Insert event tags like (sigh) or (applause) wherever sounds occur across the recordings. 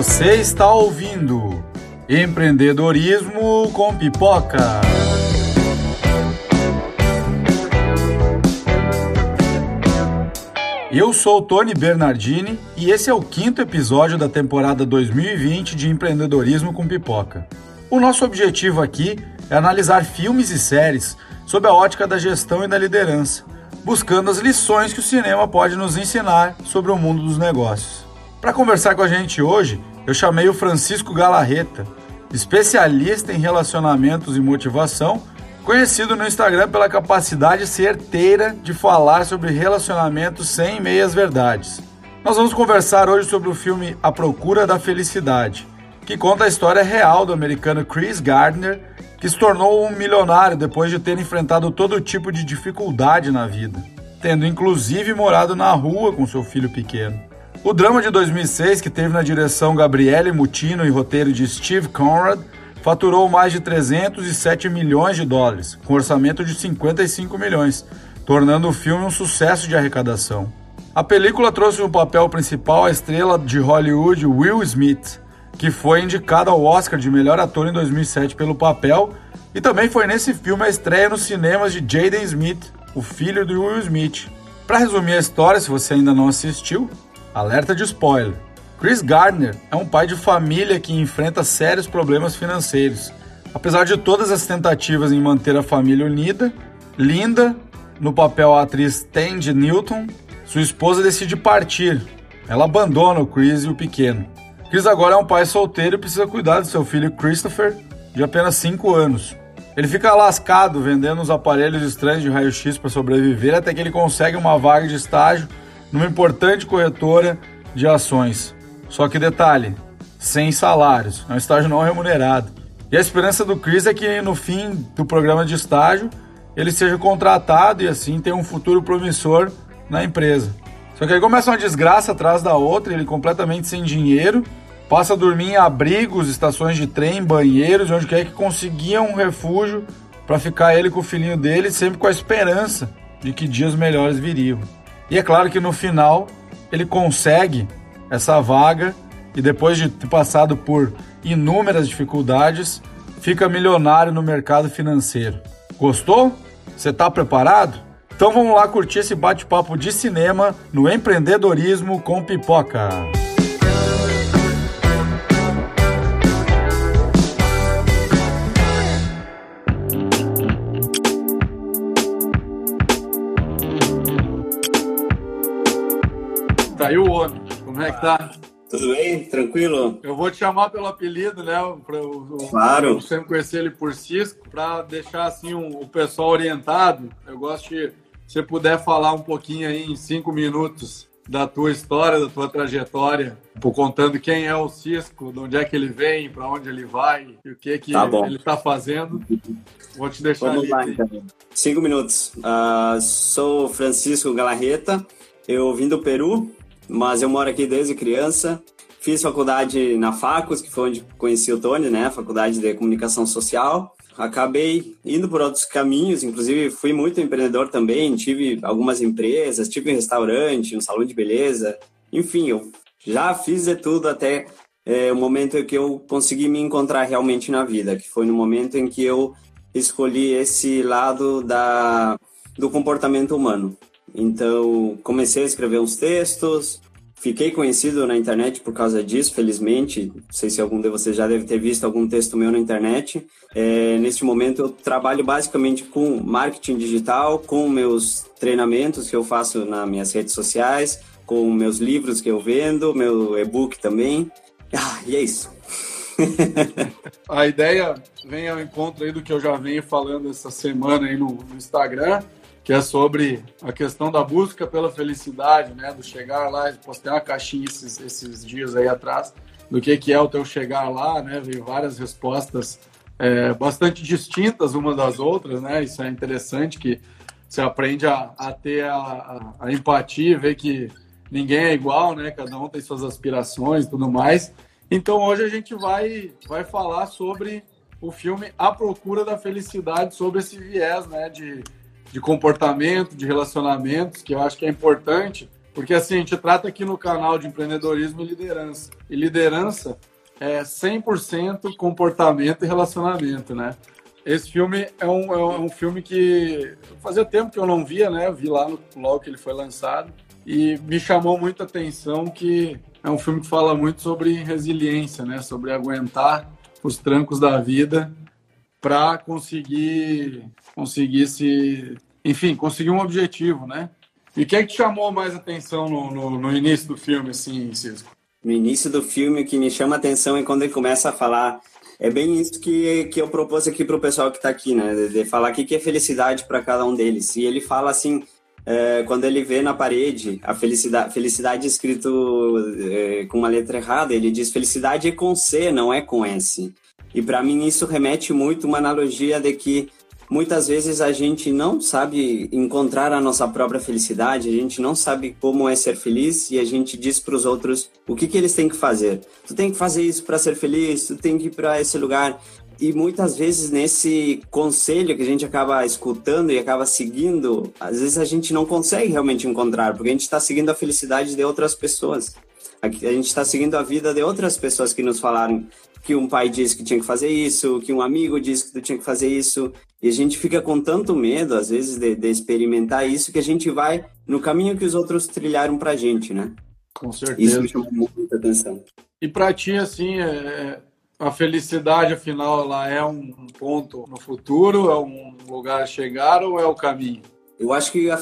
Você está ouvindo Empreendedorismo com Pipoca. Eu sou Tony Bernardini e esse é o quinto episódio da temporada 2020 de Empreendedorismo com Pipoca. O nosso objetivo aqui é analisar filmes e séries sob a ótica da gestão e da liderança, buscando as lições que o cinema pode nos ensinar sobre o mundo dos negócios. Para conversar com a gente hoje, eu chamei o Francisco Galarreta, especialista em relacionamentos e motivação conhecido no Instagram pela capacidade certeira de falar sobre relacionamentos sem meias verdades. Nós vamos conversar hoje sobre o filme A Procura da Felicidade, que conta a história real do americano Chris Gardner, que se tornou um milionário depois de ter enfrentado todo tipo de dificuldade na vida, tendo inclusive morado na rua com seu filho pequeno. O drama de 2006, que teve na direção Gabriele Mutino e roteiro de Steve Conrad, faturou mais de 307 milhões de dólares, com orçamento de 55 milhões, tornando o filme um sucesso de arrecadação. A película trouxe no papel principal a estrela de Hollywood Will Smith, que foi indicado ao Oscar de melhor ator em 2007 pelo papel, e também foi nesse filme a estreia nos cinemas de Jaden Smith, o filho de Will Smith. Para resumir a história, se você ainda não assistiu, alerta de spoiler. Chris Gardner é um pai de família que enfrenta sérios problemas financeiros. Apesar de todas as tentativas em manter a família unida, Linda, no papel a atriz Tandy Newton, sua esposa decide partir. Ela abandona o Chris e o pequeno. Chris agora é um pai solteiro e precisa cuidar de seu filho Christopher, de apenas 5 anos. Ele fica lascado vendendo uns aparelhos estranhos de raio-x para sobreviver até que ele consegue uma vaga de estágio numa importante corretora de ações. Só que detalhe, sem salários, é um estágio não remunerado. E a esperança do Chris é que no fim do programa de estágio ele seja contratado e assim tenha um futuro promissor na empresa. Só que aí começa uma desgraça atrás da outra, ele completamente sem dinheiro, passa a dormir em abrigos, estações de trem, banheiros, onde quer que conseguia um refúgio para ficar ele com o filhinho dele, sempre com a esperança de que dias melhores viriam. E é claro que no final ele consegue essa vaga e depois de ter passado por inúmeras dificuldades, fica milionário no mercado financeiro. Gostou? Você está preparado? Então vamos lá curtir esse bate-papo de cinema no empreendedorismo com pipoca. Tá aí o homem. Como é que tá? Tudo bem? Tranquilo? Eu vou te chamar pelo apelido, né? Pra, eu, claro. Eu sempre conheci ele por Cisco, para deixar assim um, o pessoal orientado. Eu gosto de, se você puder falar um pouquinho aí em cinco minutos da tua história, da tua trajetória, por contando quem é o Cisco, de onde é que ele vem, para onde ele vai e o que que tá ele está fazendo. Vou te deixar Vamos ali. Lá, então. Cinco minutos. Uh, sou Francisco Galarreta. Eu vim do Peru, mas eu moro aqui desde criança. Fiz faculdade na Facos, que foi onde conheci o Tony, né? Faculdade de Comunicação Social. Acabei indo por outros caminhos, inclusive fui muito empreendedor também, tive algumas empresas, tive um restaurante, um salão de beleza, enfim, eu já fiz de tudo até é, o momento em que eu consegui me encontrar realmente na vida, que foi no momento em que eu escolhi esse lado da, do comportamento humano. Então, comecei a escrever uns textos, fiquei conhecido na internet por causa disso, felizmente. Não sei se algum de vocês já deve ter visto algum texto meu na internet. É, neste momento, eu trabalho basicamente com marketing digital, com meus treinamentos que eu faço nas minhas redes sociais, com meus livros que eu vendo, meu e-book também. Ah, e é isso. (laughs) a ideia vem ao encontro aí do que eu já venho falando essa semana aí no, no Instagram que é sobre a questão da busca pela felicidade, né? Do chegar lá, postei uma caixinha esses, esses dias aí atrás, do que, que é o teu chegar lá, né? Veio várias respostas é, bastante distintas umas das outras, né? Isso é interessante que você aprende a, a ter a, a, a empatia, ver que ninguém é igual, né? Cada um tem suas aspirações e tudo mais. Então hoje a gente vai, vai falar sobre o filme A Procura da Felicidade, sobre esse viés, né? De de comportamento, de relacionamentos, que eu acho que é importante Porque assim, a gente trata aqui no canal de empreendedorismo e liderança. E liderança é 100% comportamento e relacionamento, né? Esse filme é um, é um filme que fazia tempo que eu não via, né? Eu vi lá no, logo que ele foi lançado e me chamou muita atenção que é um filme que fala muito sobre resiliência, né? Sobre aguentar os trancos da vida para conseguir conseguir se, enfim, conseguir um objetivo, né? E o que é que chamou mais atenção no, no, no início do filme, assim, Cisco? No início do filme, o que me chama atenção é quando ele começa a falar é bem isso que, que eu propus aqui para o pessoal que está aqui, né? De, de falar o que é felicidade para cada um deles. E ele fala assim, é, quando ele vê na parede a felicidade, felicidade escrito é, com uma letra errada, ele diz felicidade é com C, não é com S. E para mim isso remete muito uma analogia de que muitas vezes a gente não sabe encontrar a nossa própria felicidade, a gente não sabe como é ser feliz e a gente diz para os outros o que, que eles têm que fazer. Tu tem que fazer isso para ser feliz, tu tem que ir para esse lugar. E muitas vezes nesse conselho que a gente acaba escutando e acaba seguindo, às vezes a gente não consegue realmente encontrar, porque a gente está seguindo a felicidade de outras pessoas. A gente está seguindo a vida de outras pessoas que nos falaram que um pai disse que tinha que fazer isso, que um amigo disse que tu tinha que fazer isso. E a gente fica com tanto medo, às vezes, de, de experimentar isso, que a gente vai no caminho que os outros trilharam pra gente, né? Com certeza. Isso me chama muita atenção. E pra ti, assim, é, a felicidade, afinal, ela é um ponto no futuro, é um lugar a chegar ou é o caminho? Eu acho que a,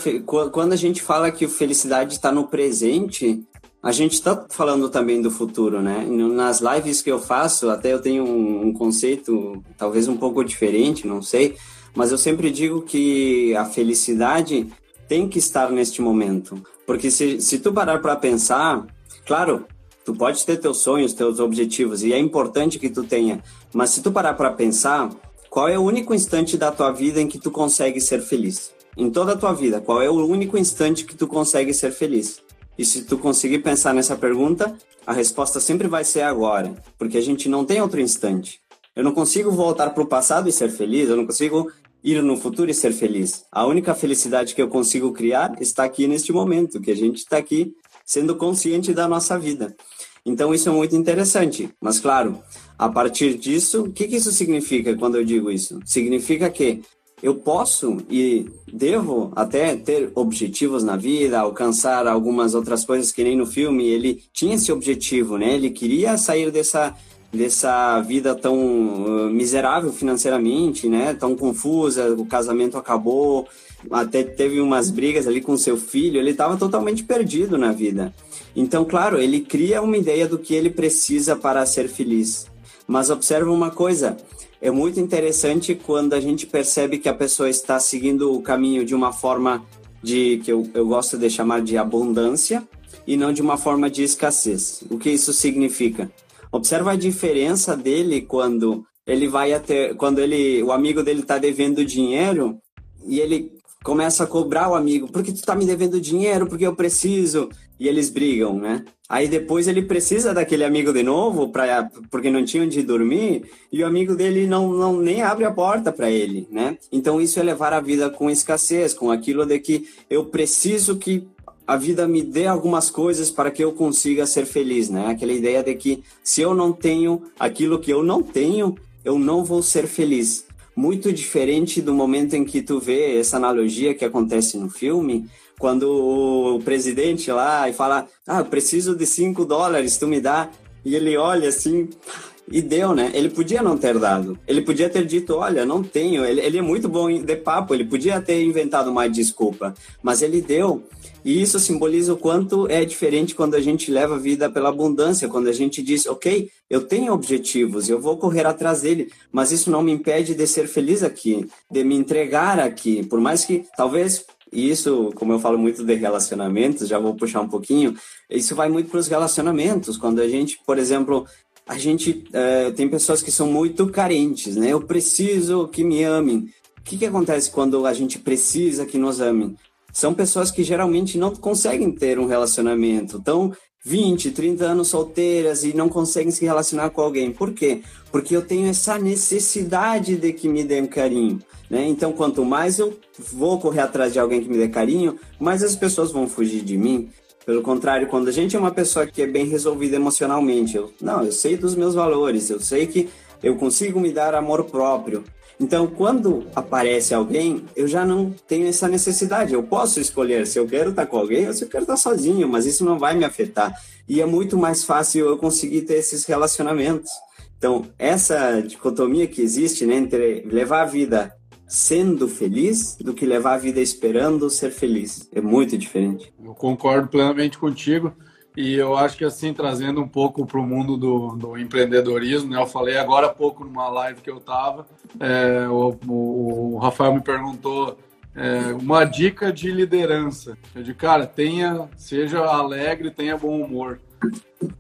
quando a gente fala que a felicidade está no presente, a gente está falando também do futuro, né? Nas lives que eu faço, até eu tenho um, conceito talvez um pouco diferente, não sei, mas eu sempre digo que a felicidade tem que estar neste momento. Porque se, se tu parar para pensar, claro, tu pode ter teus sonhos, teus objetivos, e é importante que tu tenha, mas se tu parar para pensar, qual é o único instante da tua vida em que tu consegue ser feliz? Em toda a tua vida, qual é o único instante que tu consegue ser feliz? E se tu conseguir pensar nessa pergunta, a resposta sempre vai ser agora, porque a gente não tem outro instante. Eu não consigo voltar para o passado e ser feliz, eu não consigo ir no futuro e ser feliz. A única felicidade que eu consigo criar está aqui neste momento, que a gente está aqui sendo consciente da nossa vida. Então isso é muito interessante. Mas claro, a partir disso, o que, que isso significa quando eu digo isso? Significa que eu posso e devo até ter objetivos na vida, alcançar algumas outras coisas que nem no filme ele tinha esse objetivo, né? Ele queria sair dessa dessa vida tão uh, miserável financeiramente, né? Tão confusa, o casamento acabou, até teve umas brigas ali com seu filho, ele estava totalmente perdido na vida. Então, claro, ele cria uma ideia do que ele precisa para ser feliz. Mas observa uma coisa, é muito interessante quando a gente percebe que a pessoa está seguindo o caminho de uma forma de que eu, eu gosto de chamar de abundância e não de uma forma de escassez. O que isso significa? Observa a diferença dele quando ele vai até quando ele o amigo dele está devendo dinheiro e ele começa a cobrar o amigo, porque tu tá me devendo dinheiro, porque eu preciso, e eles brigam, né? Aí depois ele precisa daquele amigo de novo, pra, porque não tinha onde dormir, e o amigo dele não, não nem abre a porta para ele, né? Então isso é levar a vida com escassez, com aquilo de que eu preciso que a vida me dê algumas coisas para que eu consiga ser feliz, né? Aquela ideia de que se eu não tenho aquilo que eu não tenho, eu não vou ser feliz muito diferente do momento em que tu vê essa analogia que acontece no filme, quando o presidente lá e fala, ah, preciso de 5 dólares, tu me dá, e ele olha assim, e deu, né? Ele podia não ter dado. Ele podia ter dito, olha, não tenho. Ele, ele é muito bom de papo, ele podia ter inventado uma desculpa. Mas ele deu. E isso simboliza o quanto é diferente quando a gente leva a vida pela abundância, quando a gente diz, ok, eu tenho objetivos, eu vou correr atrás dele, mas isso não me impede de ser feliz aqui, de me entregar aqui. Por mais que, talvez, e isso, como eu falo muito de relacionamentos, já vou puxar um pouquinho, isso vai muito para os relacionamentos. Quando a gente, por exemplo, a gente é, tem pessoas que são muito carentes, né? Eu preciso que me amem. O que, que acontece quando a gente precisa que nos amem? São pessoas que geralmente não conseguem ter um relacionamento. Estão 20, 30 anos solteiras e não conseguem se relacionar com alguém. Por quê? Porque eu tenho essa necessidade de que me dêem carinho. Né? Então, quanto mais eu vou correr atrás de alguém que me dê carinho, mais as pessoas vão fugir de mim Pelo contrário, quando a gente é uma pessoa que é bem resolvida emocionalmente, eu, não, eu sei dos meus valores, eu sei que eu consigo me dar amor próprio. Então, quando aparece alguém, eu já não tenho essa necessidade. Eu posso escolher se eu quero estar com alguém ou se eu quero estar sozinho, mas isso não vai me afetar. E é muito mais fácil eu conseguir ter esses relacionamentos. Então, essa dicotomia que existe né, entre levar a vida sendo feliz do que levar a vida esperando ser feliz. É muito diferente. Eu concordo plenamente contigo. E eu acho que assim, trazendo um pouco para o mundo do, do, empreendedorismo, né? Eu falei agora há pouco numa live que eu estava, é, o, o, Rafael me perguntou é, uma dica de liderança. Eu de cara, tenha, seja alegre, tenha bom humor.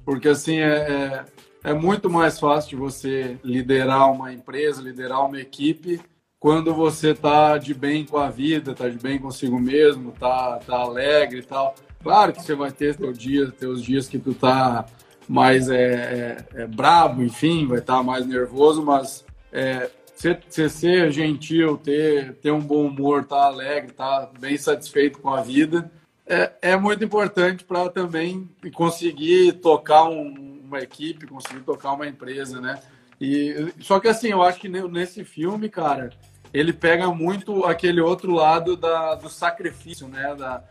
Porque assim, é, é, é muito mais fácil de você liderar uma empresa, liderar uma equipe, quando você tá de bem com a vida, tá de bem consigo mesmo, tá, tá alegre e tal. Claro que você vai ter teu dia, teus dias que tu tá mais é, é, é brabo, enfim, vai estar tá mais nervoso, mas é, ser, ser gentil, ter, ter um bom humor, tá alegre, tá bem satisfeito com a vida, é, é muito importante para também conseguir tocar um, uma equipe, conseguir tocar uma empresa, né? E, só que assim, eu acho que nesse filme, cara, ele pega muito aquele outro lado da, do sacrifício, né? Da,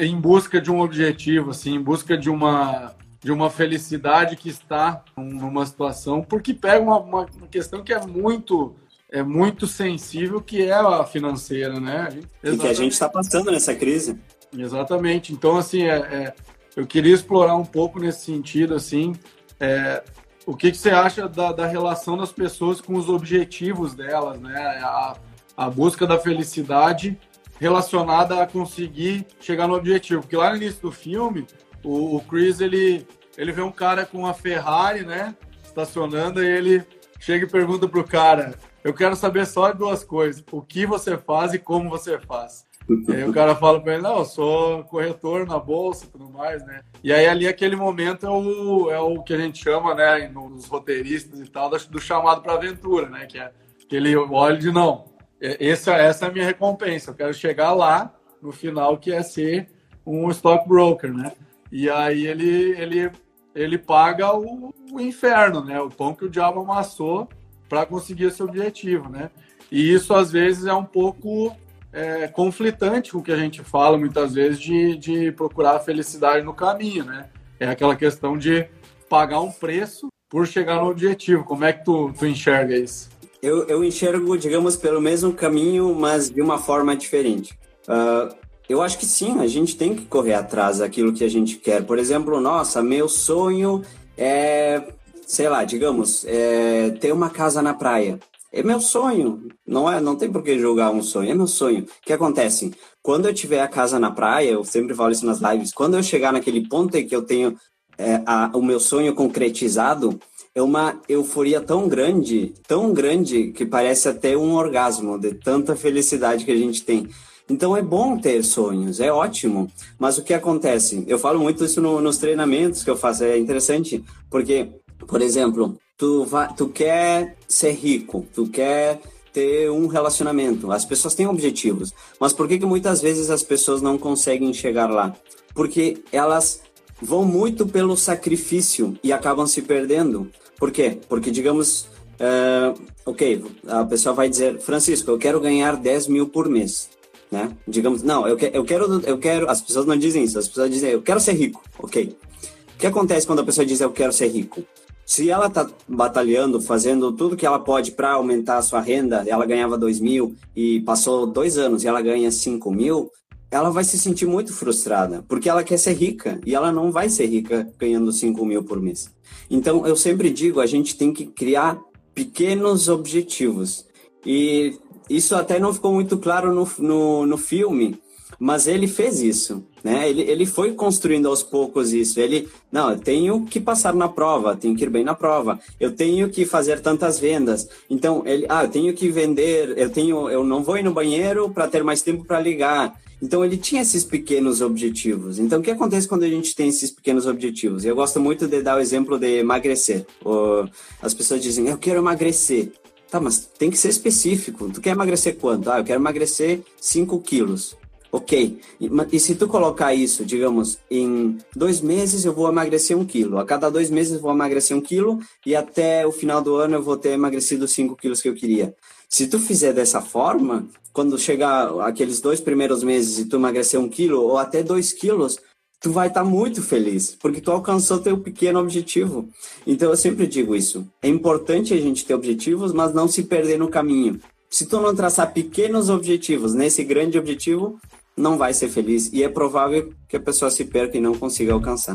em busca de um objetivo, assim, em busca de uma de uma felicidade que está numa situação, porque pega uma, uma questão que é muito é muito sensível, que é a financeira, né? A e que a gente está passando nessa crise. Exatamente. Então, assim, é, é, eu queria explorar um pouco nesse sentido, assim, é, o que, que você acha da, da, relação das pessoas com os objetivos delas, né? A, a busca da felicidade relacionada a conseguir chegar no objetivo. Porque lá no início do filme, o, o Chris, ele, ele vê um cara com uma Ferrari, né? Estacionando, e ele chega e pergunta pro cara, eu quero saber só duas coisas, o que você faz e como você faz. E aí o cara fala para ele, não, eu sou corretor na bolsa e tudo mais, né? E aí ali aquele momento é o, é o que a gente chama, né, nos roteiristas e tal, do chamado para aventura, né? Que é que ele olha de não, essa, essa é a minha recompensa. Eu quero chegar lá no final, que é ser um stockbroker, né? E aí ele, ele, ele paga o, o inferno, né? O pão que o diabo amassou para conseguir esse objetivo, né? E isso às vezes é um pouco é, conflitante com o que a gente fala muitas vezes de, de procurar a felicidade no caminho, né? É aquela questão de pagar um preço por chegar no objetivo. Como é que tu, tu enxerga isso? eu, eu enxergo, digamos, pelo mesmo caminho, mas de uma forma diferente. Uh, eu acho que sim, a gente tem que correr atrás daquilo que a gente quer. Por exemplo, nossa, meu sonho é, sei lá, digamos, é ter uma casa na praia. É meu sonho, não é? Não tem por que julgar um sonho, é meu sonho. O que acontece? Quando eu tiver a casa na praia, eu sempre falo isso nas lives, quando eu chegar naquele ponto em que eu tenho é, a, o meu sonho concretizado, é uma euforia tão grande, tão grande, que parece até um orgasmo de tanta felicidade que a gente tem. Então é bom ter sonhos, é ótimo. Mas o que acontece? Eu falo muito isso no, nos treinamentos que eu faço, é interessante, porque, por exemplo, tu, vai, tu quer ser rico, tu quer ter um relacionamento. As pessoas têm objetivos, mas por que, que muitas vezes as pessoas não conseguem chegar lá? Porque elas vão muito pelo sacrifício e acabam se perdendo. Por quê? Porque, digamos, uh, ok, a pessoa vai dizer, Francisco, eu quero ganhar 10 mil por mês, né? Digamos, não, eu, que, eu quero, eu quero, as pessoas não dizem isso, as pessoas dizem, eu quero ser rico, ok. O que acontece quando a pessoa diz, eu quero ser rico? Se ela está batalhando, fazendo tudo que ela pode para aumentar a sua renda, ela ganhava 2 mil e passou dois anos e ela ganha 5 mil, ela vai se sentir muito frustrada, porque ela quer ser rica e ela não vai ser rica ganhando 5 mil por mês. Então, eu sempre digo, a gente tem que criar pequenos objetivos. E isso até não ficou muito claro no, no, no filme, mas ele fez isso, né? Ele, ele foi construindo aos poucos isso. Ele, não, eu tenho que passar na prova, tenho que ir bem na prova. Eu tenho que fazer tantas vendas. Então, ele, ah, eu tenho que vender, eu tenho, eu não vou ir no banheiro para ter mais tempo para ligar. Então ele tinha esses pequenos objetivos. Então o que acontece quando a gente tem esses pequenos objetivos? Eu gosto muito de dar o exemplo de emagrecer. As pessoas dizem, eu quero emagrecer. Tá, mas tem que ser específico. Tu quer emagrecer quanto? Ah, eu quero emagrecer 5 quilos. Ok, e, se tu colocar isso, digamos, em dois meses eu vou emagrecer um quilo, a cada dois meses eu vou emagrecer um quilo e até o final do ano eu vou ter emagrecido cinco quilos que eu queria. Se tu fizer dessa forma, quando chegar aqueles dois primeiros meses e tu emagrecer um quilo ou até dois quilos, tu vai estar tá muito feliz, porque tu alcançou teu pequeno objetivo. Então eu sempre digo isso. É importante a gente ter objetivos, mas não se perder no caminho. Se tu não traçar pequenos objetivos nesse grande objetivo, não vai ser feliz e é provável que a pessoa se perca e não consiga alcançar.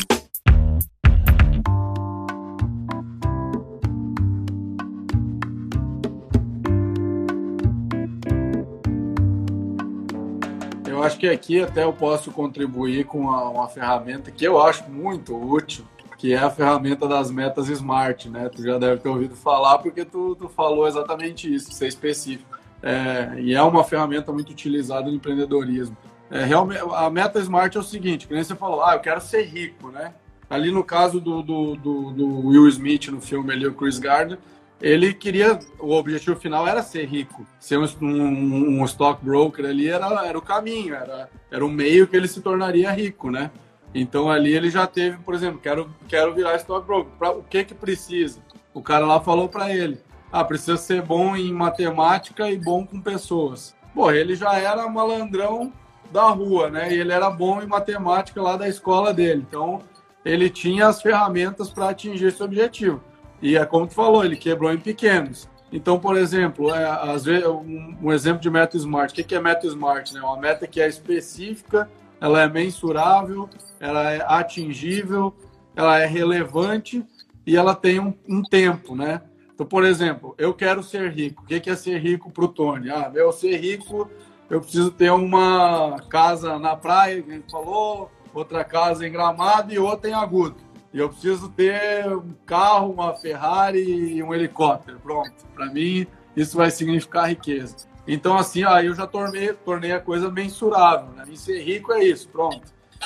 Eu acho que aqui até eu posso contribuir com uma, uma ferramenta que eu acho muito útil, que é a ferramenta das metas Smart, né? Tu já deve ter ouvido falar porque tu, tu falou exatamente isso, ser específico. É, e é uma ferramenta muito utilizada no empreendedorismo. É, realmente, a meta Smart é o seguinte, que nem você falou, ah, eu quero ser rico, né? Ali no caso do, do, do, do Will Smith no filme ali, o Chris Gardner, ele queria, o objetivo final era ser rico. Ser um, um, um stockbroker ali era, era o caminho, era, era o meio que ele se tornaria rico, né? Então ali ele já teve, por exemplo, quero, quero virar stockbroker. Pra, o que que precisa? O cara lá falou para ele, ah, precisa ser bom em matemática e bom com pessoas. Pô, ele já era malandrão da rua, né? E ele era bom em matemática lá da escola dele. Então, ele tinha as ferramentas para atingir esse objetivo. E é como tu falou, ele quebrou em pequenos. Então, por exemplo, é, às vezes, um, um, exemplo de meta smart. O que é meta smart? Né? Uma meta que é específica, ela é mensurável, ela é atingível, ela é relevante e ela tem um, um tempo, né? Então, por exemplo, eu quero ser rico. O que é ser rico para o Tony? Ah, eu ser rico eu preciso ter uma casa na praia, que a gente falou, outra casa em Gramado e outra em Agudo. E eu preciso ter um carro, uma Ferrari e um helicóptero. Pronto. Para mim, isso vai significar riqueza. Então, assim, aí eu já tornei, tornei a coisa mensurável. Né? E ser rico é isso, pronto.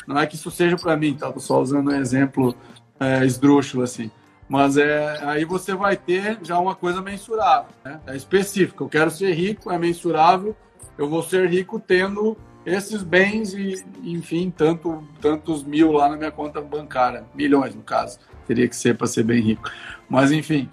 Não é que isso seja para mim, tá? Tô só usando um exemplo é, esdrúxulo, assim. Mas é, aí você vai ter já uma coisa mensurável, né? É específico. Eu quero ser rico, é mensurável, eu vou ser rico tendo esses bens e, enfim, tanto, tantos mil lá na minha conta bancária, milhões no caso, teria que ser para ser bem rico. Mas enfim,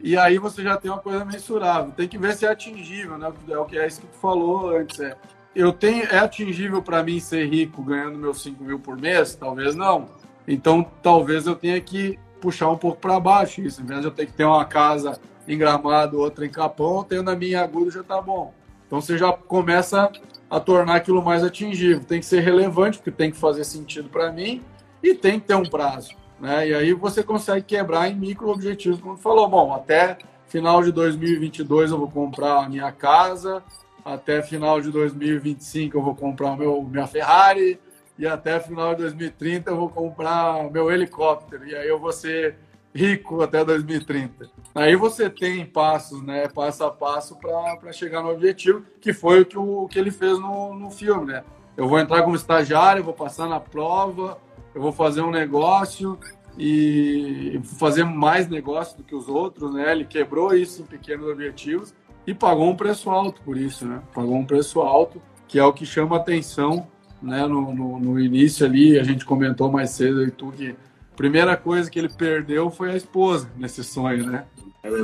e aí você já tem uma coisa mensurável. Tem que ver se é atingível, né? É o que é isso que tu falou antes. É, eu tenho, é atingível para mim ser rico ganhando meus 5 mil por mês? Talvez não. Então, talvez eu tenha que puxar um pouco para baixo isso. Em vez de eu ter que ter uma casa em Gramado, outra em Capão, tendo a minha aguda já tá bom. Então você já começa a tornar aquilo mais atingível. Tem que ser relevante, porque tem que fazer sentido para mim e tem que ter um prazo. Né? E aí você consegue quebrar em micro objetivos, como falou, bom, até final de 2022 eu vou comprar a minha casa, até final de 2025 eu vou comprar o meu minha Ferrari e até final de 2030 eu vou comprar meu helicóptero e aí eu vou ser rico até 2030. Aí você tem passos, né, passo a passo para chegar no objetivo, que foi o que, o, que ele fez no, no filme, né? Eu vou entrar como estagiário, vou passar na prova, eu vou fazer um negócio e fazer mais negócio do que os outros, né? Ele quebrou isso em pequenos objetivos e pagou um preço alto por isso, né? Pagou um preço alto, que é o que chama atenção, né? No, no, no início ali, a gente comentou mais cedo e tu que primeira coisa que ele perdeu foi a esposa nesse sonho, né?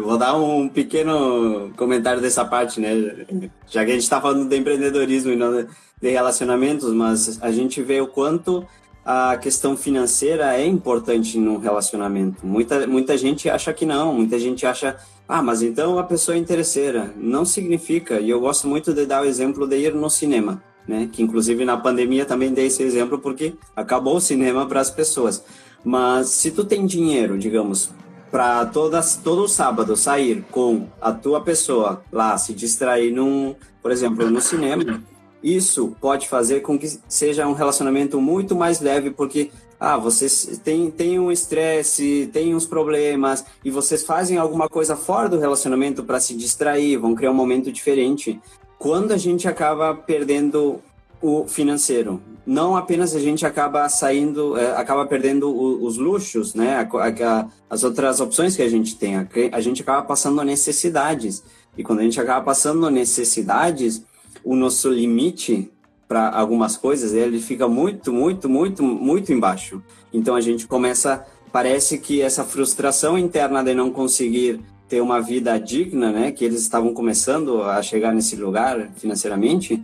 Vou dar um pequeno comentário dessa parte, né? Já que a gente está falando de empreendedorismo e não de relacionamentos, mas a gente vê o quanto a questão financeira é importante no relacionamento. Muita, muita gente acha que não, muita gente acha, ah, mas então a pessoa é interesseira. Não significa, e eu gosto muito de dar o exemplo de ir no cinema, né? Que inclusive na pandemia também dei esse exemplo porque acabou o cinema para as pessoas. Mas se tu tem dinheiro, digamos, para todas todo sábado sair com a tua pessoa lá, se distrair num, por exemplo, no cinema, isso pode fazer com que seja um relacionamento muito mais leve, porque ah, vocês têm, têm um estresse, têm uns problemas, e vocês fazem alguma coisa fora do relacionamento para se distrair, vão criar um momento diferente. Quando a gente acaba perdendo o financeiro. Não apenas a gente acaba saindo, é, acaba perdendo o, os luxos, né? A, a, as outras opções que a gente tem. A, a gente acaba passando necessidades. E quando a gente acaba passando necessidades, o nosso limite para algumas coisas, ele fica muito, muito, muito, muito embaixo. Então a gente começa, parece que essa frustração interna de não conseguir ter uma vida digna, né, que eles estavam começando a chegar nesse lugar financeiramente,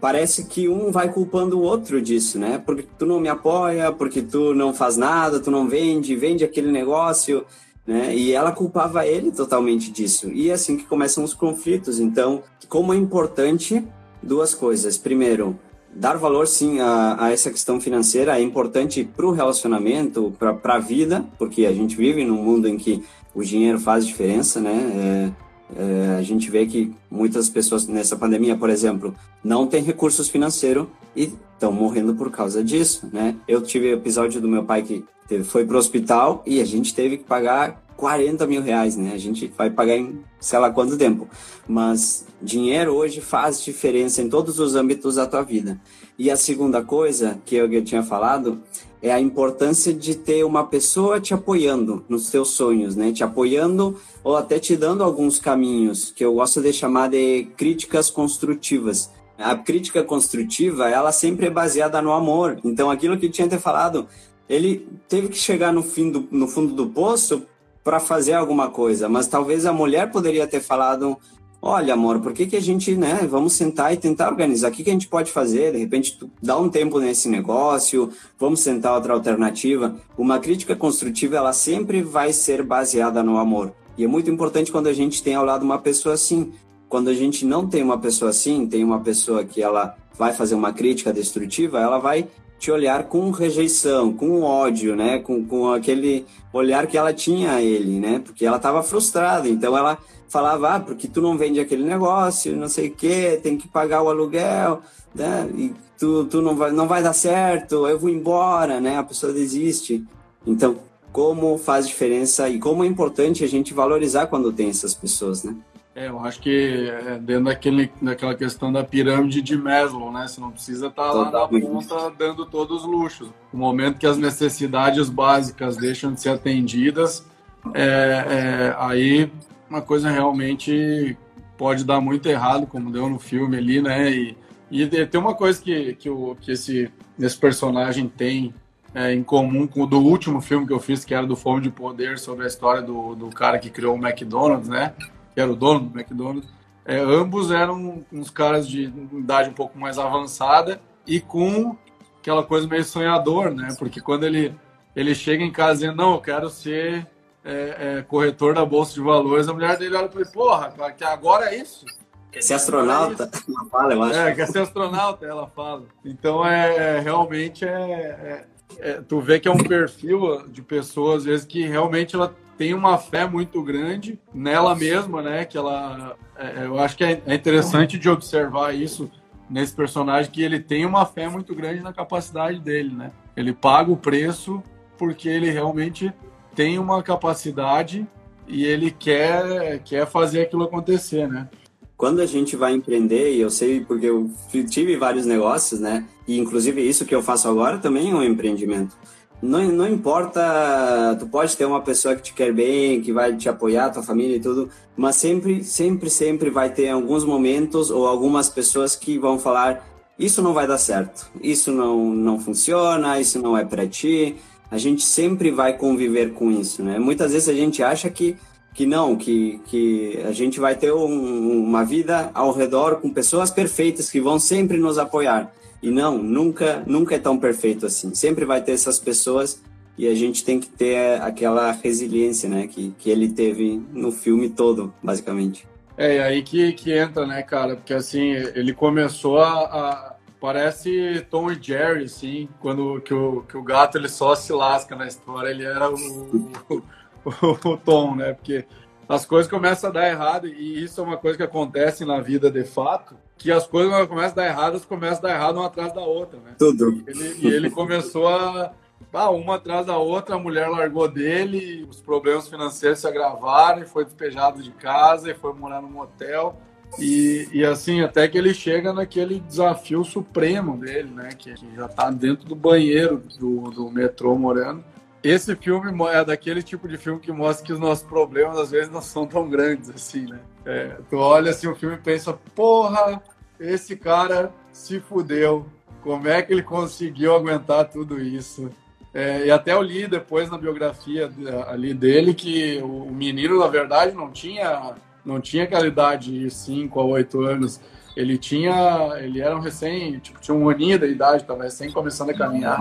parece que um vai culpando o outro disso, né? Porque tu não me apoia, porque tu não faz nada, tu não vende, vende aquele negócio, né? E ela culpava ele totalmente disso. E é assim que começam os conflitos. Então, como é importante duas coisas. Primeiro, dar valor sim a, a essa questão financeira é importante para o relacionamento, para a vida, porque a gente vive num mundo em que o dinheiro faz diferença, né? É, é, a gente vê que muitas pessoas nessa pandemia, por exemplo, não têm recursos financeiros e estão morrendo por causa disso, né? Eu tive episódio do meu pai que teve, foi para o hospital e a gente teve que pagar 40 mil reais, né? A gente vai pagar em sei lá quanto tempo. Mas dinheiro hoje faz diferença em todos os âmbitos da tua vida. E a segunda coisa que eu tinha falado é a importância de ter uma pessoa te apoiando nos teus sonhos, né? Te apoiando ou até te dando alguns caminhos, que eu gosto de chamar de críticas construtivas. A crítica construtiva, ela sempre é baseada no amor. Então, aquilo que tinha até falado, ele teve que chegar no, fim do, no fundo do poço para fazer alguma coisa, mas talvez a mulher poderia ter falado olha, amor, por que, que a gente, né, vamos sentar e tentar organizar, o que, que a gente pode fazer, de repente, dá um tempo nesse negócio, vamos sentar outra alternativa. Uma crítica construtiva, ela sempre vai ser baseada no amor. E é muito importante quando a gente tem ao lado uma pessoa assim. Quando a gente não tem uma pessoa assim, tem uma pessoa que ela vai fazer uma crítica destrutiva, ela vai te olhar com rejeição, com ódio, né? Com, com aquele olhar que ela tinha a ele, né? Porque ela estava frustrada. Então ela falava, ah, porque tu não vende aquele negócio, não sei o quê, tem que pagar o aluguel, né? E tu, tu não, vai, não vai dar certo, eu vou embora, né? A pessoa desiste. Então, como faz diferença e como é importante a gente valorizar quando tem essas pessoas, né? É, eu acho que é dentro daquele, daquela questão da pirâmide de Maslow, né? Você não precisa estar tá lá na ponta dando todos os luxos. No momento que as necessidades básicas deixam de ser atendidas, é, é, aí uma coisa realmente pode dar muito errado, como deu no filme ali, né? E, e tem uma coisa que, que, o, que esse, esse personagem tem é, em comum com o do último filme que eu fiz, que era do Fome de Poder, sobre a história do, do cara que criou o McDonald's, né? Que era o dono do McDonald's. É, ambos eram uns caras de idade um pouco mais avançada e com aquela coisa meio sonhador, né? Porque quando ele, ele chega em casa dizendo, não, eu quero ser é, é, corretor da Bolsa de Valores, a mulher dele olha para ele, porra, que agora é isso? Quer ser astronauta? É ela fala, eu acho. É, quer ser astronauta, ela fala. Então, é, realmente, é, é, é, tu vê que é um perfil de pessoas, às vezes, que realmente ela tem uma fé muito grande nela mesma, né? Que ela, é, eu acho que é, é interessante de observar isso nesse personagem, que ele tem uma fé muito grande na capacidade dele, né? Ele paga o preço porque ele realmente tem uma capacidade e ele quer, quer fazer aquilo acontecer, né? Quando a gente vai empreender, e eu sei porque eu tive vários negócios, né? E inclusive isso que eu faço agora também é um empreendimento. Não, não importa, tu pode ter uma pessoa que te quer bem, que vai te apoiar, tua família e tudo, mas sempre, sempre, sempre vai ter alguns momentos ou algumas pessoas que vão falar: isso não vai dar certo, isso não, não funciona, isso não é para ti, a gente sempre vai conviver com isso, né? Muitas vezes a gente acha que, que não, que, que a gente vai ter um, uma vida ao redor com pessoas perfeitas que vão sempre nos apoiar. E não, nunca, nunca é tão perfeito assim. Sempre vai ter essas pessoas e a gente tem que ter aquela resiliência, né? Que, que ele teve no filme todo, basicamente. É, aí que, que entra, né, cara? Porque assim, ele começou a, a Parece Tom e Jerry, assim, quando que o, que o gato ele só se lasca na história, ele era o, o, o, o Tom, né? Porque as coisas começam a dar errado, e isso é uma coisa que acontece na vida de fato, que as coisas quando começam a dar errado, elas começam a dar errado uma atrás da outra, né? Tudo. E ele, e ele começou a. Ah, uma atrás da outra, a mulher largou dele, os problemas financeiros se agravaram, e foi despejado de casa, e foi morar num motel. E, e assim, até que ele chega naquele desafio supremo dele, né? Que, que já tá dentro do banheiro do, do metrô morando. Esse filme é daquele tipo de filme que mostra que os nossos problemas às vezes não são tão grandes assim, né? É, tu olha assim o filme e pensa, porra, esse cara se fudeu. Como é que ele conseguiu aguentar tudo isso? É, e até eu li depois na biografia ali dele que o menino, na verdade, não tinha, não tinha aquela idade de 5 a 8 anos. Ele tinha, ele era um recém, tipo, tinha um aninho da idade, estava recém começando a caminhar.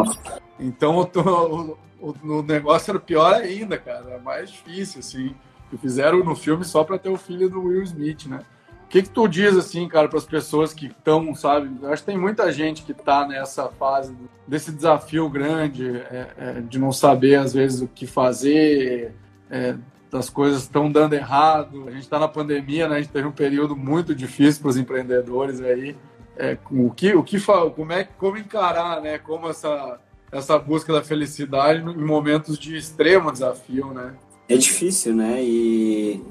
Então o, o, o, negócio era pior ainda, cara, era mais difícil, assim. Que fizeram no filme só para ter o filho do Will Smith, né? O que, que tu diz, assim, cara, para as pessoas que estão, sabe? Eu acho que tem muita gente que está nessa fase desse desafio grande é, é, de não saber, às vezes, o que fazer, é, das coisas estão dando errado. A gente está na pandemia, né? A gente teve um período muito difícil para os empreendedores aí. É, o que, o que, como é, como encarar, né? Como essa essa busca da felicidade em momentos de extremo desafio, né? É difícil, né? E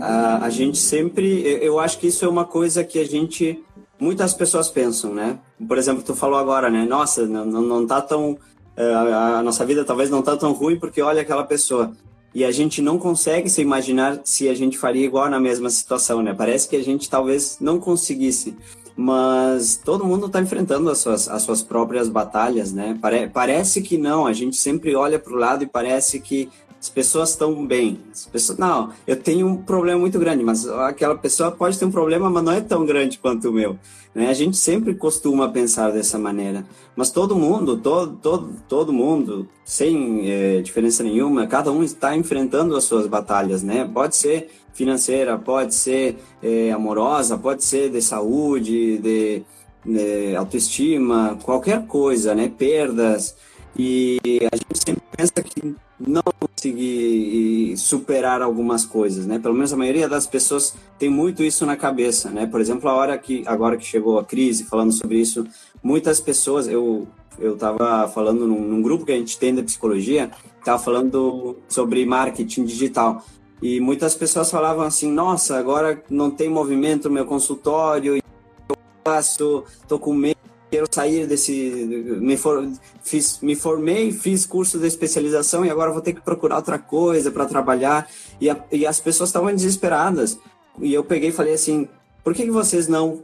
a, a gente sempre, eu acho que isso é uma coisa que a gente, muitas pessoas pensam, né? Por exemplo, tu falou agora, né? Nossa, não, não tá tão, é, a nossa vida talvez não tá tão ruim porque olha aquela pessoa. E a gente não consegue se imaginar se a gente faria igual na mesma situação, né? Parece que a gente talvez não conseguisse mas todo mundo está enfrentando as suas, as suas próprias batalhas, né? Pare, parece que não, a gente sempre olha para o lado e parece que as pessoas estão bem. As pessoas, não, eu tenho um problema muito grande, mas aquela pessoa pode ter um problema, mas não é tão grande quanto o meu. Né? A gente sempre costuma pensar dessa maneira. Mas todo mundo, todo, todo, todo mundo, sem é, diferença nenhuma, cada um está enfrentando as suas batalhas, né? Pode ser financeira, pode ser é, amorosa, pode ser de saúde, de, de autoestima, qualquer coisa, né? Perdas. E a gente sempre pensa que não conseguir superar algumas coisas, né? Pelo menos a maioria das pessoas tem muito isso na cabeça, né? Por exemplo, a hora que agora que chegou a crise, falando sobre isso, muitas pessoas, eu eu estava falando num, num, grupo que a gente tem da psicologia, estava falando sobre marketing digital. E muitas pessoas falavam assim: "Nossa, agora não tem movimento no meu consultório, eu faço, tô com medo quero sair desse. Me, for, fiz, me formei, fiz curso de especialização e agora vou ter que procurar outra coisa para trabalhar. E, a, e, as pessoas estavam desesperadas. E eu peguei e falei assim: por que, que vocês não,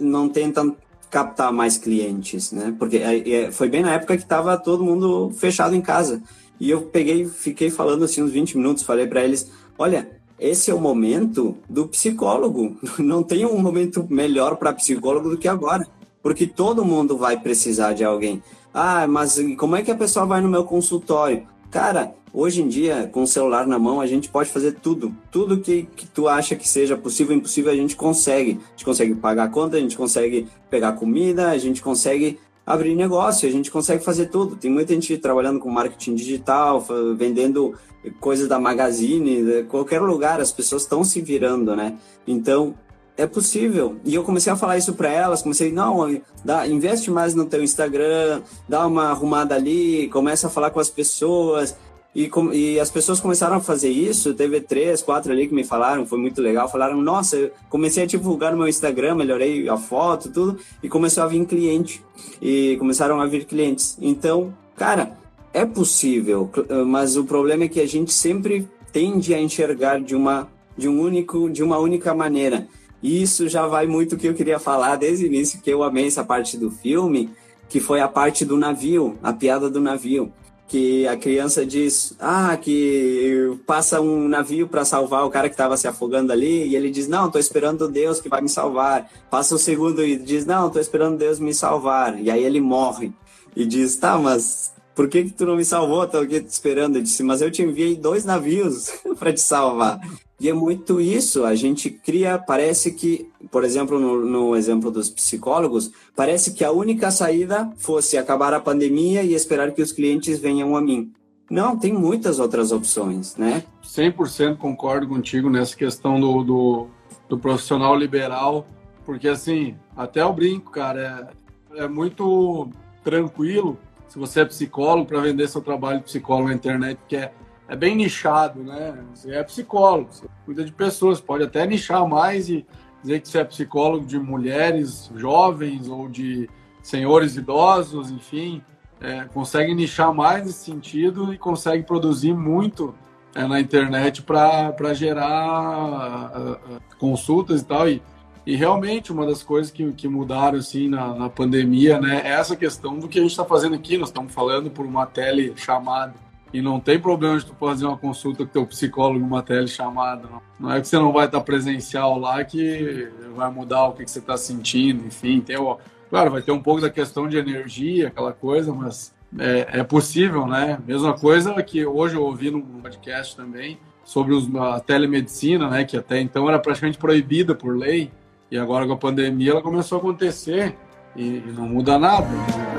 não tentam captar mais clientes? Né? Porque é, é, foi bem na época que estava todo mundo fechado em casa. E eu peguei, fiquei falando assim uns 20 minutos, falei para eles: olha, esse é o momento do psicólogo. (laughs) Não tem um momento melhor para psicólogo do que agora porque todo mundo vai precisar de alguém. Ah, mas como é que a pessoa vai no meu consultório? Cara, hoje em dia, com o celular na mão, a gente pode fazer tudo. Tudo que, que tu acha que seja possível impossível, a gente consegue. A gente consegue pagar a conta, a gente consegue pegar comida, a gente consegue abrir negócio, a gente consegue fazer tudo. Tem muita gente trabalhando com marketing digital, vendendo coisas da Magazine, qualquer lugar, as pessoas estão se virando, né? Então, é possível. E eu comecei a falar isso para elas, comecei, não, dá, investe mais no teu Instagram, dá uma arrumada ali, começa a falar com as pessoas. E, com, e as pessoas começaram a fazer isso, teve três, quatro ali que me falaram, foi muito legal, falaram, nossa, eu comecei a divulgar no meu Instagram, melhorei a foto, tudo, e começou a vir cliente, e começaram a vir clientes. Então, cara, é possível, mas o problema é que a gente sempre tende a enxergar de uma, de um único, de uma única maneira. Isso já vai muito o que eu queria falar desde o início, que eu amei essa parte do filme, que foi a parte do navio, a piada do navio. Que a criança diz, ah, que passa um navio para salvar o cara que estava se afogando ali, e ele diz, não, estou esperando Deus que vai me salvar. Passa o segundo e diz, não, estou esperando Deus me salvar. E aí ele morre. E diz, tá, mas por que, que tu não me salvou? Estou aqui te esperando. Eu disse, mas eu te enviei dois navios (laughs) para te salvar. E é muito isso, a gente cria, parece que, por exemplo, no, no, exemplo dos psicólogos, parece que a única saída fosse acabar a pandemia e esperar que os clientes venham a mim. Não, tem muitas outras opções, né? 100% concordo contigo nessa questão do, do, do, profissional liberal, porque assim, até o brinco, cara, é, é muito tranquilo se você é psicólogo para vender seu trabalho de psicólogo na internet, que é é bem nichado, né? Você é psicólogo, você cuida de pessoas, pode até nichar mais e dizer que você é psicólogo de mulheres jovens ou de senhores idosos, enfim, é, consegue nichar mais nesse sentido e consegue produzir muito é, na internet para gerar uh, uh, consultas e tal. E E realmente, uma das coisas que, que mudaram assim na, na pandemia, né, é essa questão do que a gente está fazendo aqui. Nós estamos falando por uma tele chamada. E não tem problema de tu fazer uma consulta com teu psicólogo numa tele chamada. Não. não é que você não vai estar presencial lá que vai mudar o que, que você está sentindo, enfim. Tem o, claro, vai ter um pouco da questão de energia, aquela coisa, mas é, é possível, né? Mesma coisa que hoje eu ouvi no podcast também sobre os, a telemedicina, né? Que até então era praticamente proibida por lei e agora com a pandemia ela começou a acontecer e, e não muda nada. Se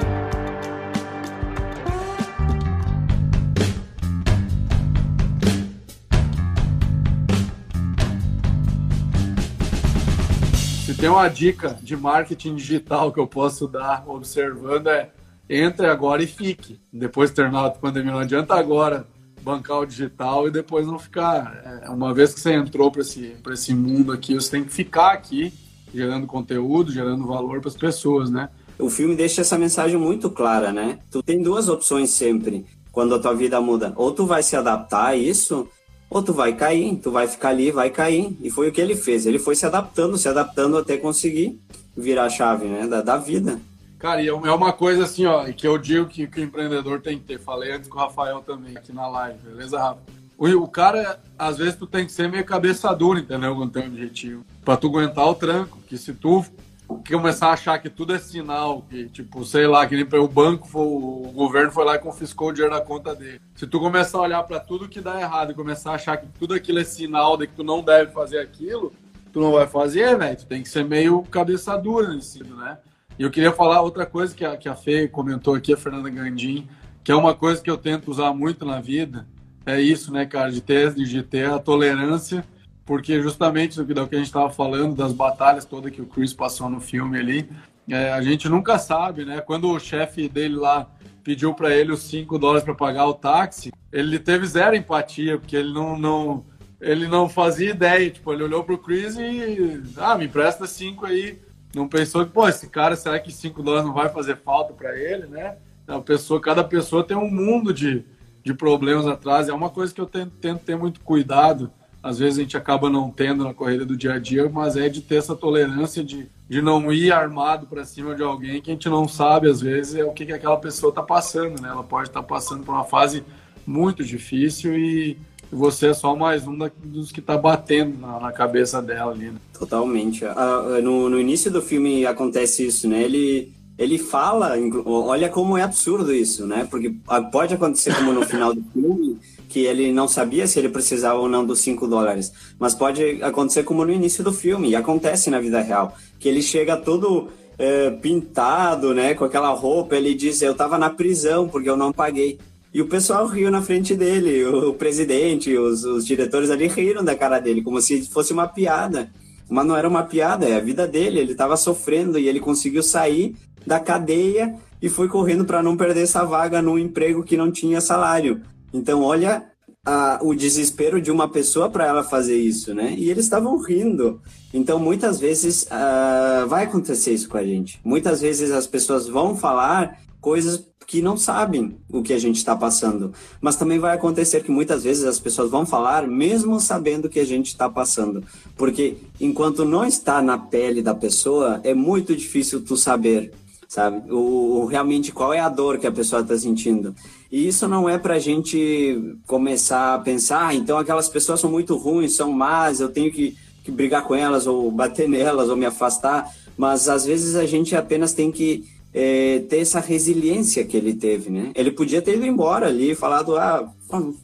tem uma dica de marketing digital que eu posso dar observando é entre agora e fique. Depois de terminar a pandemia, não adianta agora bancar o digital e depois não ficar. É, uma vez que você entrou para esse, esse mundo aqui, você tem que ficar aqui, gerando conteúdo, gerando valor para as pessoas, né? O filme deixa essa mensagem muito clara, né? Tu tem duas opções sempre quando a tua vida muda. Ou tu vai se adaptar a isso, ou tu vai cair, tu vai ficar ali, vai cair. E foi o que ele fez. Ele foi se adaptando, se adaptando até conseguir virar a chave, né? Da, da vida. Cara, e é, é uma coisa assim, ó, que eu digo que, que o empreendedor tem que ter. Falei antes com o Rafael também aqui na live, beleza, Rafa? O, o cara, às vezes, tu tem que ser meio cabeça dura, entendeu? Quando tem um objetivo. Pra tu aguentar o tranco. Que se tu começar a achar que tudo é sinal, que, tipo, sei lá, que nem o banco, foi, o governo foi lá e confiscou o dinheiro da conta dele. Se tu começar a olhar para tudo que dá errado e começar a achar que tudo aquilo é sinal de que tu não deve fazer aquilo, tu não vai fazer, velho. Tu tem que ser meio cabeça dura nesse né? E eu queria falar outra coisa que a, que a Fê comentou aqui, a Fernanda Gandim, que é uma coisa que eu tento usar muito na vida. É isso, né, cara, de ter, de ter a tolerância, porque justamente do que, a gente estava falando, das batalhas todas que o Chris passou no filme ali, é, a gente nunca sabe, né? Quando o chefe dele lá pediu para ele os 5 dólares para pagar o táxi, ele teve zero empatia, porque ele não, não, ele não fazia ideia. Tipo, ele olhou pro Chris e. Ah, me empresta 5 aí não pensou que, pô, esse cara, será que 5 dólares não vai fazer falta para ele, né? A pessoa, cada pessoa tem um mundo de, de problemas atrás. É uma coisa que eu tento, tento ter muito cuidado. Às vezes a gente acaba não tendo na corrida do dia a dia, mas é de ter essa tolerância de, de não ir armado para cima de alguém que a gente não sabe, às vezes, é o que, que aquela pessoa está passando, né? Ela pode estar tá passando por uma fase muito difícil e, você é só mais um dos que está batendo na, na, cabeça dela ali. Né? Totalmente. Uh, no, no início do filme acontece isso, né? Ele, ele fala, olha como é absurdo isso, né? Porque pode acontecer como no final do filme, que ele não sabia se ele precisava ou não dos 5 dólares, mas pode acontecer como no início do filme, e acontece na vida real, que ele chega todo é, pintado, né, com aquela roupa, ele diz, eu estava na prisão porque eu não paguei. E o pessoal riu na frente dele, o presidente, os, os diretores ali riram da cara dele, como se fosse uma piada. Mas não era uma piada, é a vida dele, ele estava sofrendo e ele conseguiu sair da cadeia e foi correndo para não perder essa vaga num emprego que não tinha salário. Então, olha a, o desespero de uma pessoa para ela fazer isso, né? E eles estavam rindo. Então, muitas vezes uh, vai acontecer isso com a gente. Muitas vezes as pessoas vão falar coisas que não sabem o que a gente está passando. Mas também vai acontecer que muitas vezes as pessoas vão falar mesmo sabendo o que a gente está passando. Porque enquanto não está na pele da pessoa, é muito difícil tu saber, sabe? O, realmente qual é a dor que a pessoa está sentindo. E isso não é para a gente começar a pensar, ah, então aquelas pessoas são muito ruins, são más, eu tenho que, que brigar com elas, ou bater nelas, ou me afastar. Mas às vezes a gente apenas tem que é, ter essa resiliência que ele teve, né? Ele podia ter ido embora ali, falado, ah,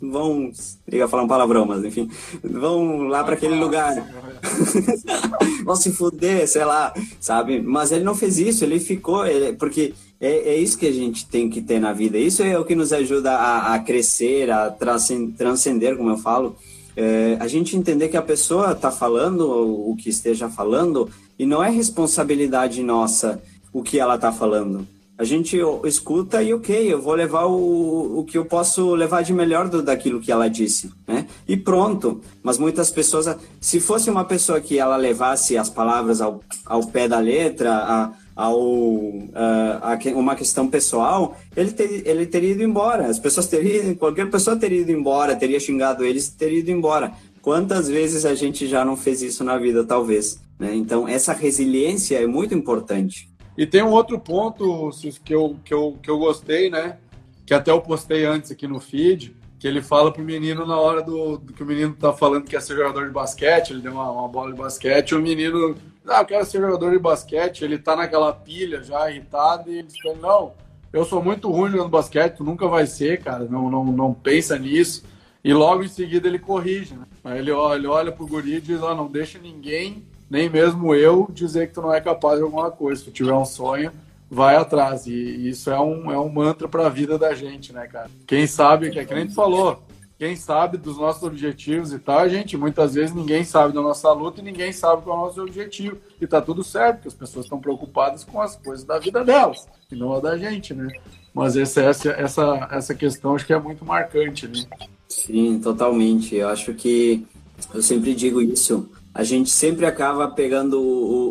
vão, ia falar um palavrão, mas enfim, vão lá para aquele lugar, (laughs) vão se fuder, sei lá, sabe? Mas ele não fez isso, ele ficou, ele, porque é, é, isso que a gente tem que ter na vida, isso é o que nos ajuda a, a crescer, a transcender, como eu falo, é, a gente entender que a pessoa está falando o que esteja falando e não é responsabilidade nossa o que ela está falando. A gente escuta e ok, eu vou levar o, o que eu posso levar de melhor do, daquilo que ela disse, né? E pronto. Mas muitas pessoas, se fosse uma pessoa que ela levasse as palavras ao, ao pé da letra, a, ao uh, a, uma questão pessoal, ele, ter, ele teria ido embora. As pessoas teriam, qualquer pessoa teria ido embora, teria xingado eles, teria ido embora. quantas vezes a gente já não fez isso na vida, talvez. Né? Então, essa resiliência é muito importante. E tem um outro ponto que eu, que, eu, que eu gostei, né? Que até eu postei antes aqui no feed, que ele fala pro menino na hora do, do, que o menino tá falando que é ser jogador de basquete, ele deu uma, uma bola de basquete, o menino, ah, eu quero ser jogador de basquete, ele tá naquela pilha já irritado e ele diz, não, eu sou muito ruim jogando basquete, tu nunca vai ser, cara, não, não, não pensa nisso. E logo em seguida ele corrige, né? Aí ele olha, ele olha pro guri e diz, ó, oh, não deixa ninguém, nem mesmo eu, dizer que tu não é capaz de alguma coisa. Se tu tiver um sonho, vai atrás. E isso é um, é um mantra para a vida da gente, né, cara? Quem sabe, que é que falou, quem sabe dos nossos objetivos e tal, gente, muitas vezes ninguém sabe da nossa luta e ninguém sabe qual é o nosso objetivo. E tá tudo certo, porque as pessoas estão preocupadas com as coisas da vida delas, e não a da gente, né? Mas essa, essa, essa, essa questão acho que é muito marcante, né? Sim, totalmente. Eu acho que eu sempre digo isso a gente sempre acaba pegando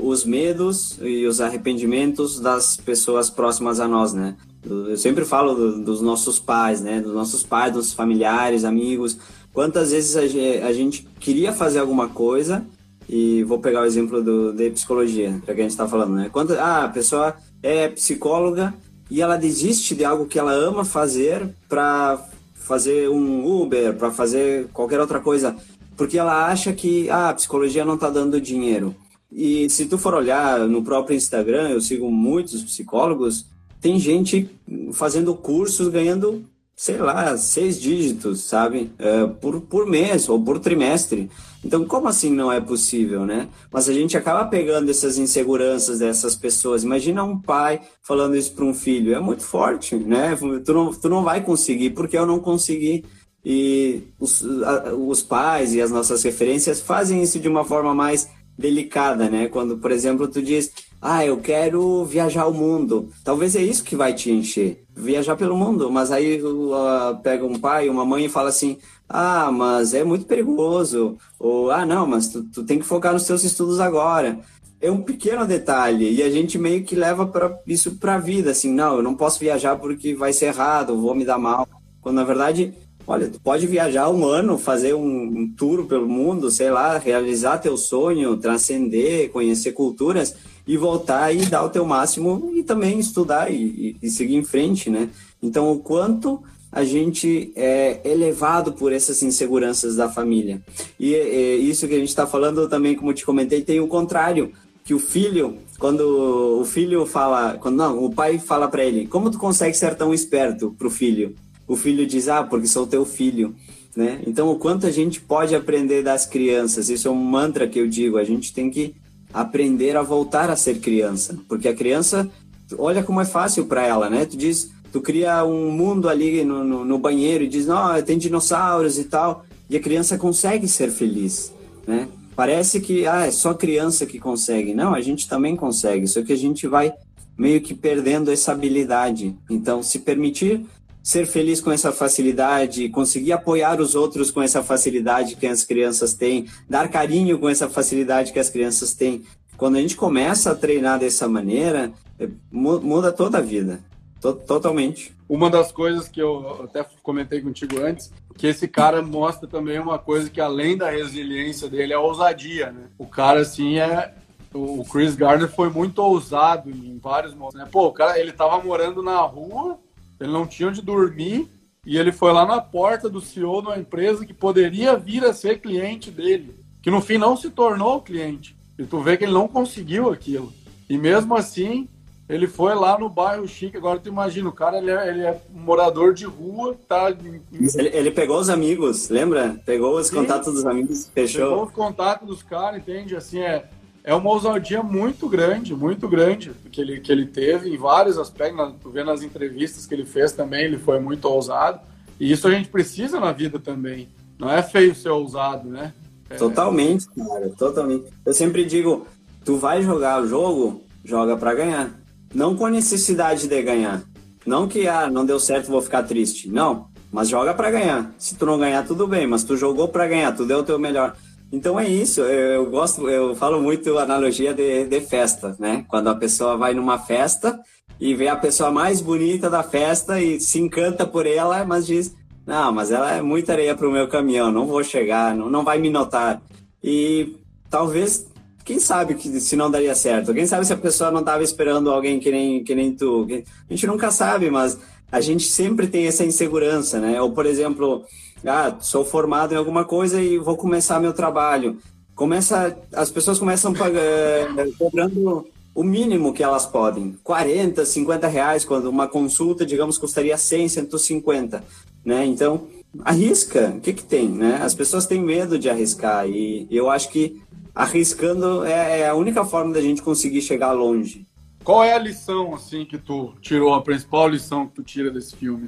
os medos e os arrependimentos das pessoas próximas a nós, né? Eu sempre falo do, dos nossos pais, né? Dos nossos pais, dos familiares, amigos. Quantas vezes a gente queria fazer alguma coisa e vou pegar o exemplo do, de psicologia, para que a gente está falando, né? Quanto, ah, a pessoa é psicóloga e ela desiste de algo que ela ama fazer para fazer um Uber, para fazer qualquer outra coisa porque ela acha que ah, a psicologia não está dando dinheiro. E se tu for olhar no próprio Instagram, eu sigo muitos psicólogos, tem gente fazendo cursos ganhando, sei lá, seis dígitos, sabe? É, por, por mês ou por trimestre. Então, como assim não é possível, né? Mas a gente acaba pegando essas inseguranças dessas pessoas. Imagina um pai falando isso para um filho. É muito forte, né? Tu não, tu não vai conseguir, porque eu não consegui. E os, a, os pais e as nossas referências fazem isso de uma forma mais delicada, né? Quando, por exemplo, tu diz, ah, eu quero viajar o mundo. Talvez é isso que vai te encher, viajar pelo mundo. Mas aí uh, pega um pai, uma mãe e fala assim, ah, mas é muito perigoso. Ou, ah, não, mas tu, tu tem que focar nos teus estudos agora. É um pequeno detalhe e a gente meio que leva pra, isso para a vida, assim, não, eu não posso viajar porque vai ser errado, vou me dar mal. Quando na verdade Olha, tu pode viajar um ano, fazer um, tour pelo mundo, sei lá, realizar teu sonho, transcender, conhecer culturas e voltar e dar o teu máximo e também estudar e, e, e seguir em frente, né? Então, o quanto a gente é elevado por essas inseguranças da família. E, e isso que a gente está falando também, como te comentei, tem o contrário, que o filho, quando o filho fala, quando não, o pai fala para ele, como tu consegue ser tão esperto para o filho? O filho diz, ah, porque sou teu filho. Né? Então, o quanto a gente pode aprender das crianças, isso é um mantra que eu digo, a gente tem que aprender a voltar a ser criança, porque a criança, olha como é fácil para ela, né? Tu diz, tu cria um mundo ali no, no, no banheiro e diz, não, tem dinossauros e tal, e a criança consegue ser feliz, né? Parece que ah, é só criança que consegue. Não, a gente também consegue, só que a gente vai meio que perdendo essa habilidade. Então, se permitir ser feliz com essa facilidade, conseguir apoiar os outros com essa facilidade que as crianças têm, dar carinho com essa facilidade que as crianças têm. Quando a gente começa a treinar dessa maneira, é, muda toda a vida. Totalmente. Uma das coisas que eu até comentei contigo antes, que esse cara mostra também uma coisa que além da resiliência dele é a ousadia, né? O cara assim é o Chris Gardner foi muito ousado em vários momentos, né? Pô, o cara, ele tava morando na rua, ele não tinha onde dormir e ele foi lá na porta do CEO de uma empresa que poderia vir a ser cliente dele, que no fim não se tornou cliente. E tu vê que ele não conseguiu aquilo. E mesmo assim, ele foi lá no bairro chique. Agora tu imagina, o cara ele é, ele é morador de rua, tá. Ele, ele, pegou os amigos, lembra? Pegou os Sim. contatos dos amigos, fechou. Pegou os contatos dos caras, entende? Assim, é, é uma ousadia muito grande, muito grande que ele, que ele teve em vários aspectos. Tu vê nas entrevistas que ele fez também, ele foi muito ousado. E isso a gente precisa na vida também. Não é feio ser ousado, né? É... Totalmente, cara, totalmente. Eu sempre digo, tu vai jogar o jogo, joga para ganhar. Não com a necessidade de ganhar. Não que, ah, não deu certo, vou ficar triste. Não, mas joga para ganhar. Se tu não ganhar, tudo bem, mas tu jogou para ganhar, tu deu o teu melhor. Então é isso, eu gosto, eu falo muito analogia de, de festa, né? Quando a pessoa vai numa festa e vê a pessoa mais bonita da festa e se encanta por ela, mas diz, Não, mas ela é muita areia para o meu caminhão, não vou chegar, não, não vai me notar. E talvez, quem sabe que se não daria certo? Quem sabe se a pessoa não estava esperando alguém que nem, que nem tu? A gente nunca sabe, mas a gente sempre tem essa insegurança, né? Ou, por exemplo, ah, sou formado em alguma coisa e vou começar meu trabalho. Começa, as pessoas começam pagando, (laughs) cobrando o mínimo que elas podem, 40, 50 reais, quando uma consulta, digamos, custaria 100, 150, né? Então, arrisca, o que que tem, né? As pessoas têm medo de arriscar e eu acho que arriscando é, é a única forma da gente conseguir chegar longe. Qual é a lição, assim, que tu tirou, a principal lição que tu tira desse filme?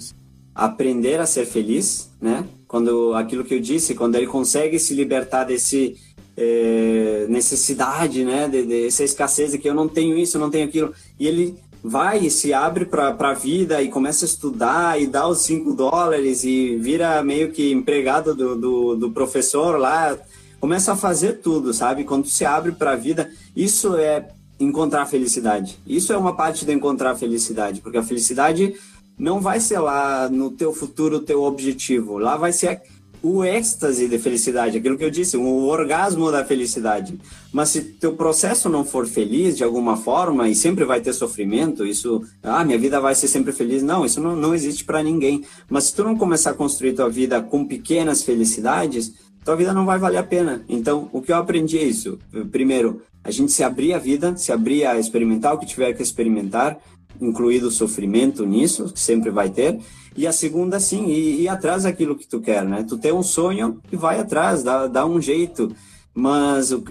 Aprender a ser feliz, né? Quando, aquilo que eu disse, quando ele consegue se libertar desse é, necessidade, né, de, de, essa escassez de que eu não tenho isso, eu não tenho aquilo, e ele vai e se abre para a vida e começa a estudar e dá os 5 dólares e vira meio que empregado do, do, do, professor lá, começa a fazer tudo, sabe? Quando se abre para a vida, isso é encontrar felicidade. Isso é uma parte de encontrar felicidade, porque a felicidade não vai ser lá no teu futuro, o teu objetivo. Lá vai ser o êxtase de felicidade, aquilo que eu disse, o orgasmo da felicidade. Mas se teu processo não for feliz de alguma forma e sempre vai ter sofrimento, isso, ah, minha vida vai ser sempre feliz. Não, isso não, não existe para ninguém. Mas se tu não começar a construir tua vida com pequenas felicidades, tua vida não vai valer a pena. Então, o que eu aprendi é isso. Primeiro, a gente se abrir a vida, se abrir a experimentar o que tiver que experimentar, incluído o sofrimento nisso, que sempre vai ter. E a segunda, sim, ir, ir atrás daquilo que tu quer, né? Tu tem um sonho e vai atrás, dá, dá um jeito. Mas uh,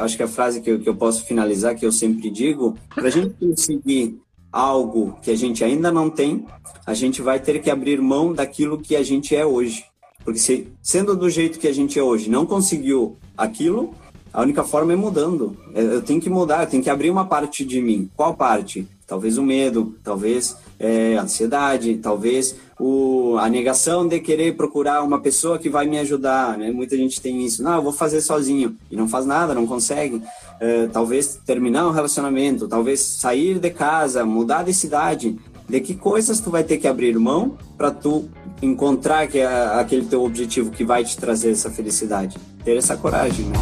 acho que a frase que eu, que eu posso finalizar, que eu sempre digo, para a gente conseguir algo que a gente ainda não tem, a gente vai ter que abrir mão daquilo que a gente é hoje. Porque se, sendo do jeito que a gente é hoje, não conseguiu aquilo, a única forma é mudando. É, eu tenho que mudar, eu tenho que abrir uma parte de mim. Qual parte? Talvez o medo, talvez é, a ansiedade, talvez o, a negação de querer procurar uma pessoa que vai me ajudar. Né? Muita gente tem isso. Não, eu vou fazer sozinho. E não faz nada, não consegue. É, talvez terminar um relacionamento, talvez sair de casa, mudar de cidade. De que coisas tu vai ter que abrir mão para tu encontrar que é aquele teu objetivo que vai te trazer essa felicidade? Ter essa coragem, né?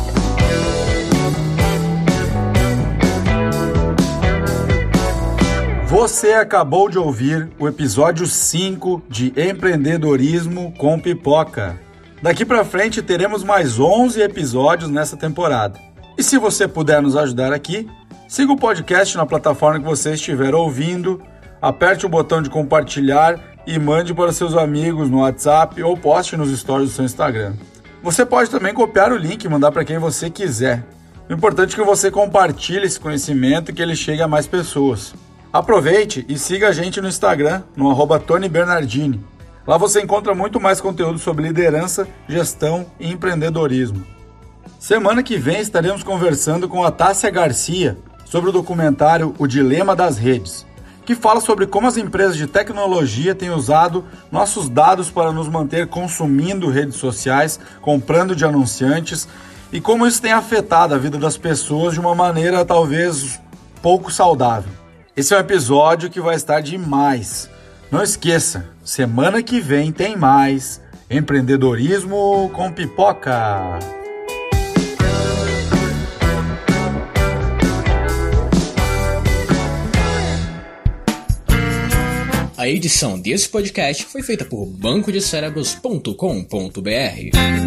Você acabou de ouvir o episódio 5 de Empreendedorismo com Pipoca. Daqui para frente teremos mais 11 episódios nessa temporada. E se você puder nos ajudar aqui, siga o podcast na plataforma que você estiver ouvindo, aperte o botão de compartilhar e mande para seus amigos no WhatsApp ou poste nos stories do seu Instagram. Você pode também copiar o link e mandar para quem você quiser. O importante é que você compartilhe esse conhecimento e que ele chegue a mais pessoas. Aproveite e siga a gente no Instagram, no arroba Tony Bernardini. Lá você encontra muito mais conteúdo sobre liderança, gestão e empreendedorismo. Semana que vem estaremos conversando com a Tássia Garcia sobre o documentário O Dilema das Redes, que fala sobre como as empresas de tecnologia têm usado nossos dados para nos manter consumindo redes sociais, comprando de anunciantes e como isso tem afetado a vida das pessoas de uma maneira talvez pouco saudável. Esse é um episódio que vai estar demais. Não esqueça, semana que vem tem mais empreendedorismo com pipoca. A edição desse podcast foi feita por bancodecerebros.com.br.